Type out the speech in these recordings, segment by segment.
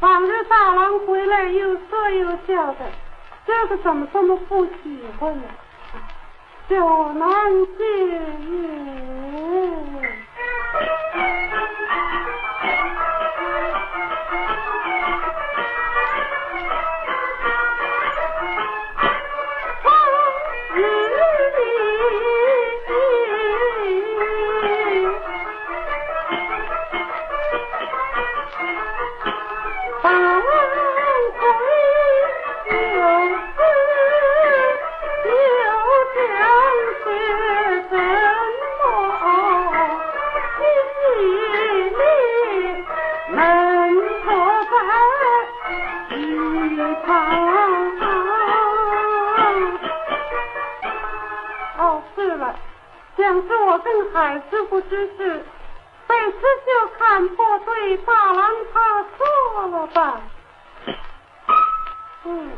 往日大郎回来又说又笑的，这个怎么这么不喜欢呢？小南。哦是了想是我跟海师傅之事被师兄看破对大郎他说了吧。嗯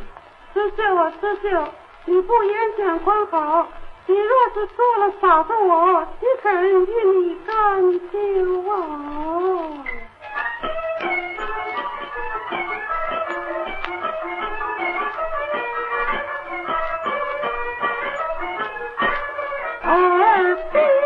师兄啊师兄你不言讲宽好你若是做了嫂子我岂肯与你干 see.